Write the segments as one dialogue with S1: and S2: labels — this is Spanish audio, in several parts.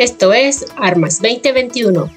S1: Esto es Armas 2021.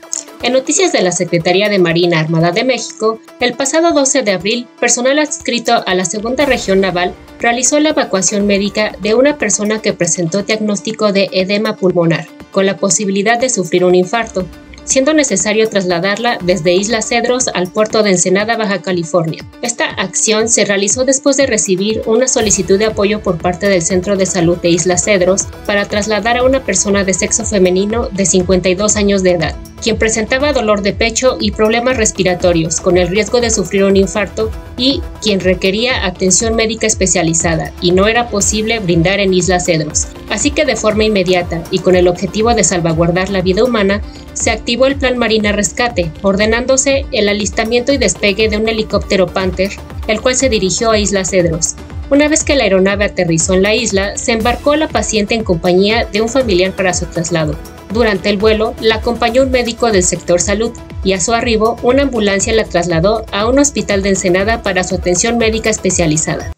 S1: En noticias de la Secretaría de Marina Armada de México, el pasado 12 de abril, personal adscrito a la Segunda Región Naval realizó la evacuación médica de una persona que presentó diagnóstico de edema pulmonar, con la posibilidad de sufrir un infarto siendo necesario trasladarla desde Isla Cedros al puerto de Ensenada, Baja California. Esta acción se realizó después de recibir una solicitud de apoyo por parte del Centro de Salud de Isla Cedros para trasladar a una persona de sexo femenino de 52 años de edad, quien presentaba dolor de pecho y problemas respiratorios con el riesgo de sufrir un infarto y quien requería atención médica especializada y no era posible brindar en Isla Cedros. Así que de forma inmediata y con el objetivo de salvaguardar la vida humana, se activó el Plan Marina Rescate, ordenándose el alistamiento y despegue de un helicóptero Panther, el cual se dirigió a Isla Cedros. Una vez que la aeronave aterrizó en la isla, se embarcó a la paciente en compañía de un familiar para su traslado. Durante el vuelo, la acompañó un médico del sector salud y a su arribo, una ambulancia la trasladó a un hospital de Ensenada para su atención médica especializada.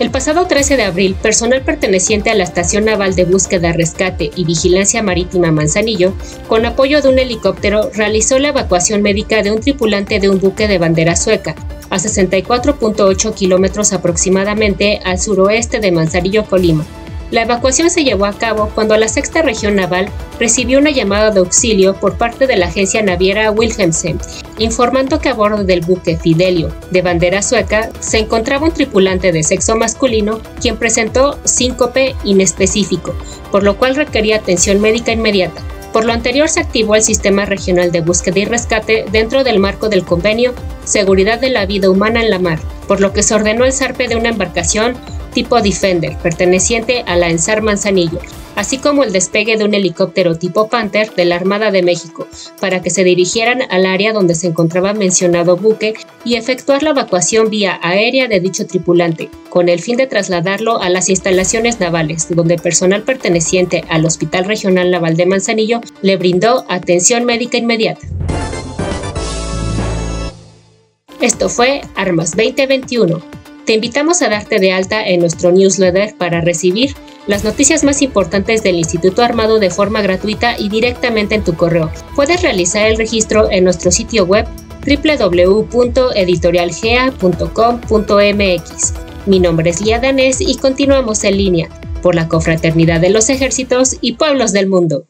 S1: El pasado 13 de abril, personal perteneciente a la Estación Naval de Búsqueda, Rescate y Vigilancia Marítima Manzanillo, con apoyo de un helicóptero, realizó la evacuación médica de un tripulante de un buque de bandera sueca, a 64.8 kilómetros aproximadamente al suroeste de Manzanillo, Colima, la evacuación se llevó a cabo cuando la Sexta Región Naval recibió una llamada de auxilio por parte de la agencia naviera Wilhelmsen, informando que a bordo del buque Fidelio, de bandera sueca, se encontraba un tripulante de sexo masculino quien presentó síncope inespecífico, por lo cual requería atención médica inmediata. Por lo anterior se activó el Sistema Regional de Búsqueda y Rescate dentro del marco del convenio Seguridad de la Vida Humana en la Mar, por lo que se ordenó el zarpe de una embarcación tipo Defender, perteneciente a la ENSAR Manzanillo, así como el despegue de un helicóptero tipo Panther de la Armada de México, para que se dirigieran al área donde se encontraba mencionado buque y efectuar la evacuación vía aérea de dicho tripulante, con el fin de trasladarlo a las instalaciones navales, donde personal perteneciente al Hospital Regional Naval de Manzanillo le brindó atención médica inmediata. Esto fue Armas 2021 te invitamos a darte de alta en nuestro newsletter para recibir las noticias más importantes del Instituto Armado de forma gratuita y directamente en tu correo. Puedes realizar el registro en nuestro sitio web www.editorialgea.com.mx. Mi nombre es Lía Danés y continuamos en línea por la Confraternidad de los Ejércitos y Pueblos del Mundo.